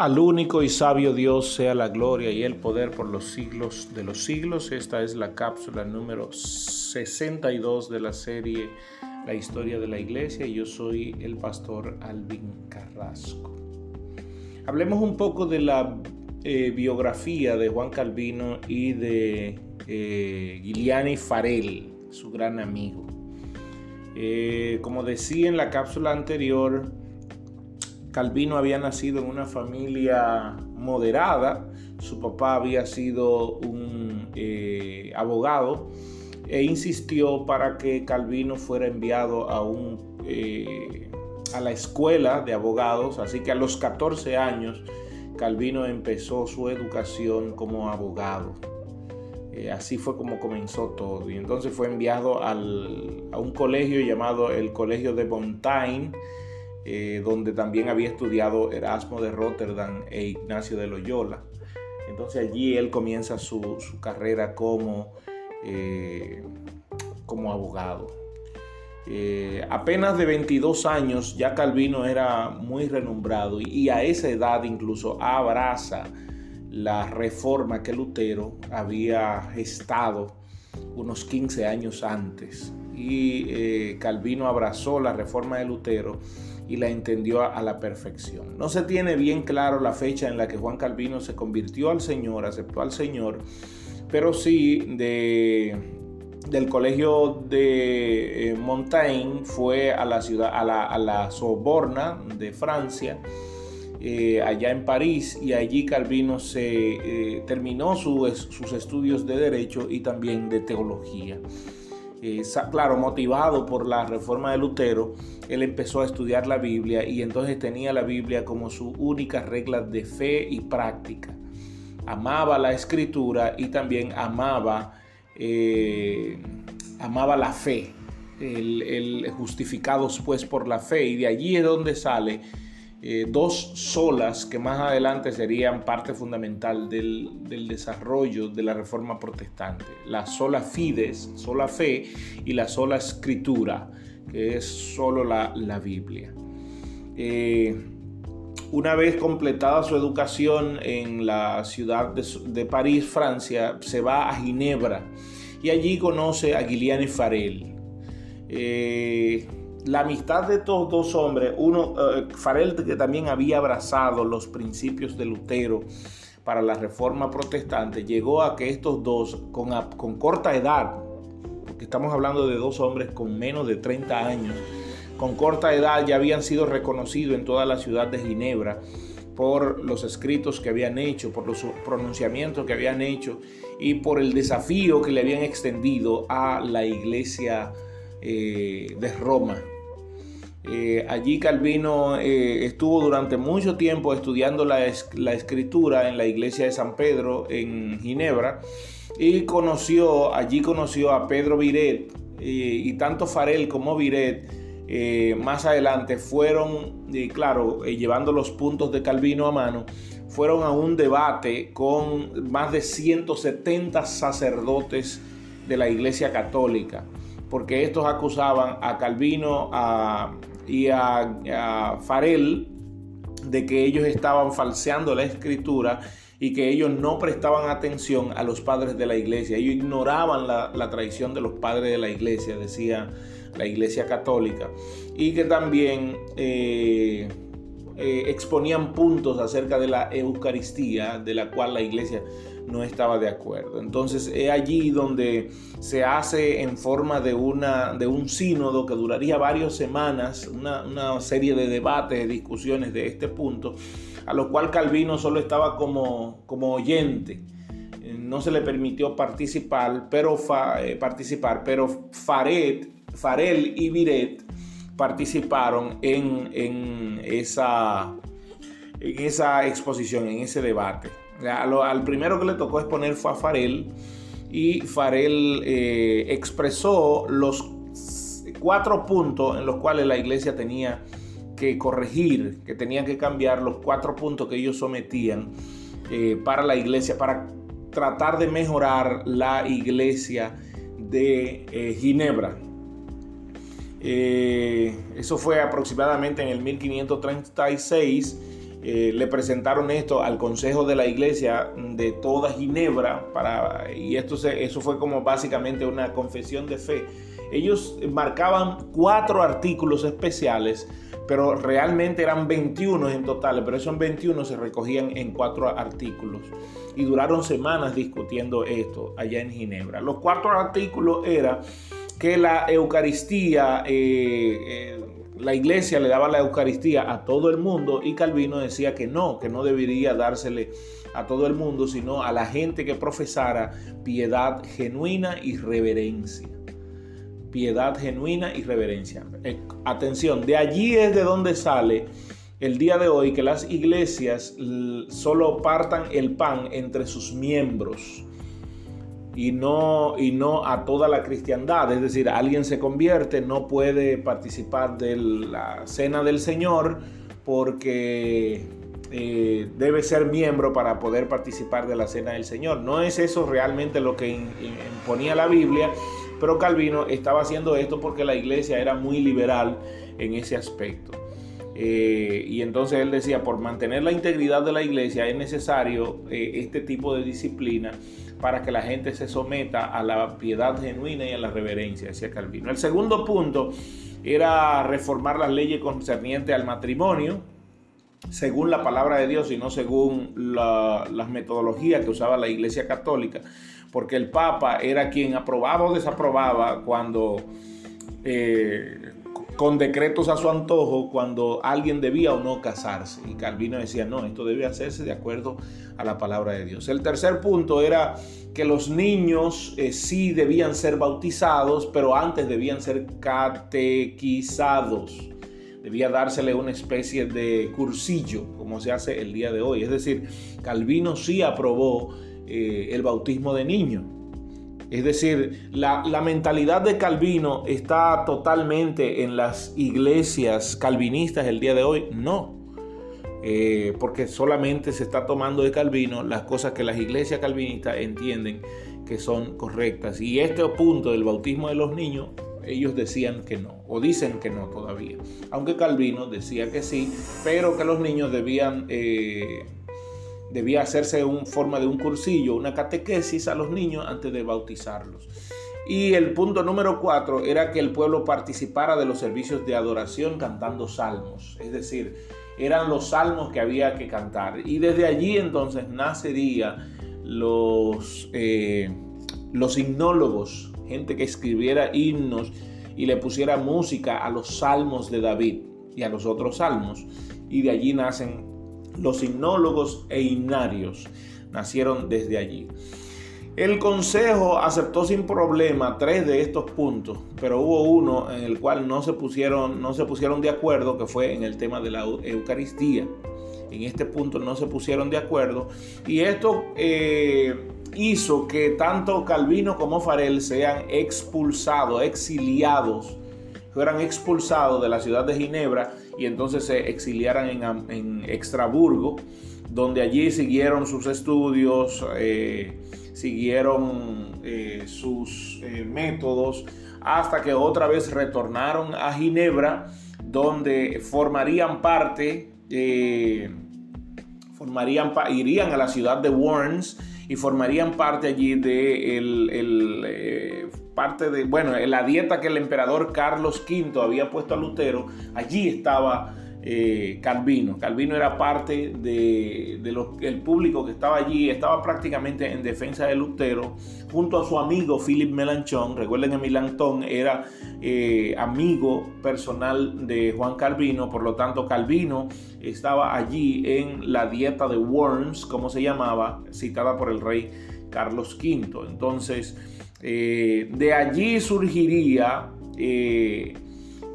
Al único y sabio Dios sea la gloria y el poder por los siglos de los siglos. Esta es la cápsula número 62 de la serie La historia de la iglesia yo soy el pastor Alvin Carrasco. Hablemos un poco de la eh, biografía de Juan Calvino y de eh, Farel, su gran amigo. Eh, como decía en la cápsula anterior, Calvino había nacido en una familia moderada, su papá había sido un eh, abogado e insistió para que Calvino fuera enviado a, un, eh, a la escuela de abogados, así que a los 14 años Calvino empezó su educación como abogado. Eh, así fue como comenzó todo. Y entonces fue enviado a un colegio llamado el Colegio de Montaigne eh, donde también había estudiado Erasmo de Rotterdam e Ignacio de Loyola. Entonces allí él comienza su, carrera como, eh, como abogado. Eh, apenas de 22 años ya Calvino era muy renombrado y, a esa edad incluso abraza la reforma que Lutero había gestado unos 15 años antes. Y Calvino abrazó la reforma de Lutero y la entendió a, la perfección. No se tiene bien claro la fecha en la que Juan Calvino se convirtió al Señor, aceptó al Señor, pero sí de, del colegio de eh, Montaigne fue a la ciudad, a la, Soborna de Francia. Eh, allá en París y allí Calvino se eh, terminó sus estudios de derecho y también de teología. Claro, motivado por la reforma de Lutero, él empezó a estudiar la Biblia y entonces tenía la Biblia como su única regla de fe y práctica. Amaba la escritura y también amaba, eh, amaba la fe, el, el justificados pues por la fe y de allí es donde sale eh, dos solas que más adelante serían parte fundamental del, desarrollo de la reforma protestante. La sola fides, sola fe, y la sola escritura, que es solo la, Biblia. Eh, una vez completada su educación en la ciudad de, París, Francia, se va a Ginebra y allí conoce a Guiliane Farel. Eh, la amistad de estos dos hombres, uno, eh, Farel que también había abrazado los principios de Lutero para la reforma protestante, llegó a que estos dos, con, con corta edad, porque estamos hablando de dos hombres con menos de 30 años, con corta edad ya habían sido reconocidos en toda la ciudad de Ginebra por los escritos que habían hecho, por los pronunciamientos que habían hecho y por el desafío que le habían extendido a la iglesia eh, de Roma. Eh, allí Calvino eh, estuvo durante mucho tiempo estudiando la, escritura en la iglesia de San Pedro en Ginebra y conoció, allí conoció a Pedro Viret y tanto Farel como Viret más adelante fueron, claro, llevando los puntos de Calvino a mano, fueron a un debate con más de 170 sacerdotes de la iglesia católica porque estos acusaban a Calvino y a, Farel de que ellos estaban falseando la escritura y que ellos no prestaban atención a los padres de la iglesia. Ellos ignoraban la, la traición de los padres de la iglesia, decía la iglesia católica. Y que también eh, eh, exponían puntos acerca de la Eucaristía, de la cual la iglesia no estaba de acuerdo. Entonces es allí donde se hace en forma de, una, de un sínodo que duraría varias semanas, una, serie de debates, de discusiones de este punto, a lo cual Calvino solo estaba como, como oyente. No se le permitió participar, pero, eh, participar, pero Faret, Farel y Viret participaron en, esa exposición, en ese debate. Al, primero que le tocó exponer fue a Farel y Farel eh, expresó los cuatro puntos en los cuales la iglesia tenía que corregir, que tenía que cambiar los cuatro puntos que ellos sometían eh, para la iglesia, para tratar de mejorar la iglesia de eh, Ginebra. Eso fue aproximadamente en el 1536 eh, le presentaron esto al Consejo de la Iglesia de toda Ginebra para, y esto eso fue como básicamente una confesión de fe. Ellos marcaban cuatro artículos especiales, pero realmente eran 21 en total, pero esos 21 se recogían en cuatro artículos y duraron semanas discutiendo esto allá en Ginebra. Los cuatro artículos era que la Eucaristía eh, eh, la iglesia le daba la Eucaristía a todo el mundo y Calvino decía que no, que no debería dársele a todo el mundo, sino a la gente que profesara piedad genuina y reverencia. Piedad genuina y reverencia. Eh, atención, de allí es de donde sale el día de hoy que las iglesias solo partan el pan entre sus miembros y no, y no a toda la cristiandad. Es decir, alguien se convierte, no puede participar de la cena del Señor porque eh, debe ser miembro para poder participar de la cena del Señor. No es eso realmente lo que imponía la Biblia, pero Calvino estaba haciendo esto porque la iglesia era muy liberal en ese aspecto. Eh, y entonces él decía, por mantener la integridad de la iglesia es necesario eh, este tipo de disciplina para que la gente se someta a la piedad genuina y a la reverencia, decía Calvino. El segundo punto era reformar las leyes concernientes al matrimonio, según la palabra de Dios y no según las metodologías que usaba la Iglesia Católica, porque el Papa era quien aprobaba o desaprobaba cuando eh, con decretos a su antojo cuando alguien debía o no casarse. Y Calvino decía, no, esto debe hacerse de acuerdo a la palabra de Dios. El tercer punto era que los niños eh, sí debían ser bautizados, pero antes debían ser catequizados. Debía dársele una especie de cursillo, como se hace el día de hoy. Es decir, Calvino sí aprobó eh, el bautismo de niños es decir, la, mentalidad de Calvino está totalmente en las iglesias calvinistas el día de hoy. No, eh, porque solamente se está tomando de Calvino las cosas que las iglesias calvinistas entienden que son correctas. Y este punto del bautismo de los niños, ellos decían que no, o dicen que no todavía. Aunque Calvino decía que sí, pero que los niños debían... Eh, debía hacerse en forma de un cursillo, una catequesis a los niños antes de bautizarlos. Y el punto número cuatro era que el pueblo participara de los servicios de adoración cantando salmos, es decir, eran los salmos que había que cantar. Y desde allí entonces nacería los, eh, los himnólogos, gente que escribiera himnos y le pusiera música a los salmos de David y a los otros salmos. Y de allí nacen los himnólogos e himnarios nacieron desde allí. El Consejo aceptó sin problema tres de estos puntos, pero hubo uno en el cual no se pusieron, no se pusieron de acuerdo, que fue en el tema de la Eucaristía. En este punto no se pusieron de acuerdo y esto eh, hizo que tanto Calvino como Farel sean expulsados, exiliados, fueran expulsados de la ciudad de Ginebra y entonces se exiliaran en, Extraburgo, donde allí siguieron sus estudios, eh, siguieron eh, sus eh, métodos, hasta que otra vez retornaron a Ginebra, donde formarían parte, formarían, irían a la ciudad de Worms y formarían parte allí de el, parte de, bueno, la dieta que el emperador Carlos V había puesto a Lutero, allí estaba eh, Calvino. Calvino era parte del de, público que estaba allí, estaba prácticamente en defensa de Lutero, junto a su amigo Philip Melanchón. Recuerden que Melanchón era eh, amigo personal de Juan Calvino, por lo tanto Calvino estaba allí en la dieta de Worms, como se llamaba, citada por el rey Carlos V. Entonces, eh, de allí surgiría eh,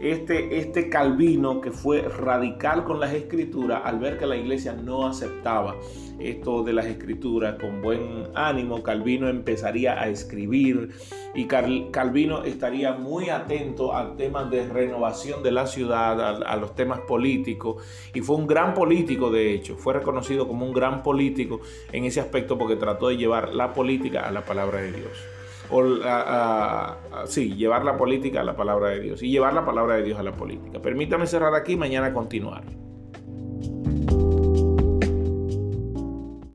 este, este Calvino que fue radical con las escrituras al ver que la iglesia no aceptaba esto de las escrituras con buen ánimo. Calvino empezaría a escribir y Calvino estaría muy atento al tema de renovación de la ciudad, a, a los temas políticos y fue un gran político de hecho, fue reconocido como un gran político en ese aspecto porque trató de llevar la política a la palabra de Dios o sí, llevar la política a la palabra de Dios y llevar la palabra de Dios a la política. Permítame cerrar aquí, mañana continuar.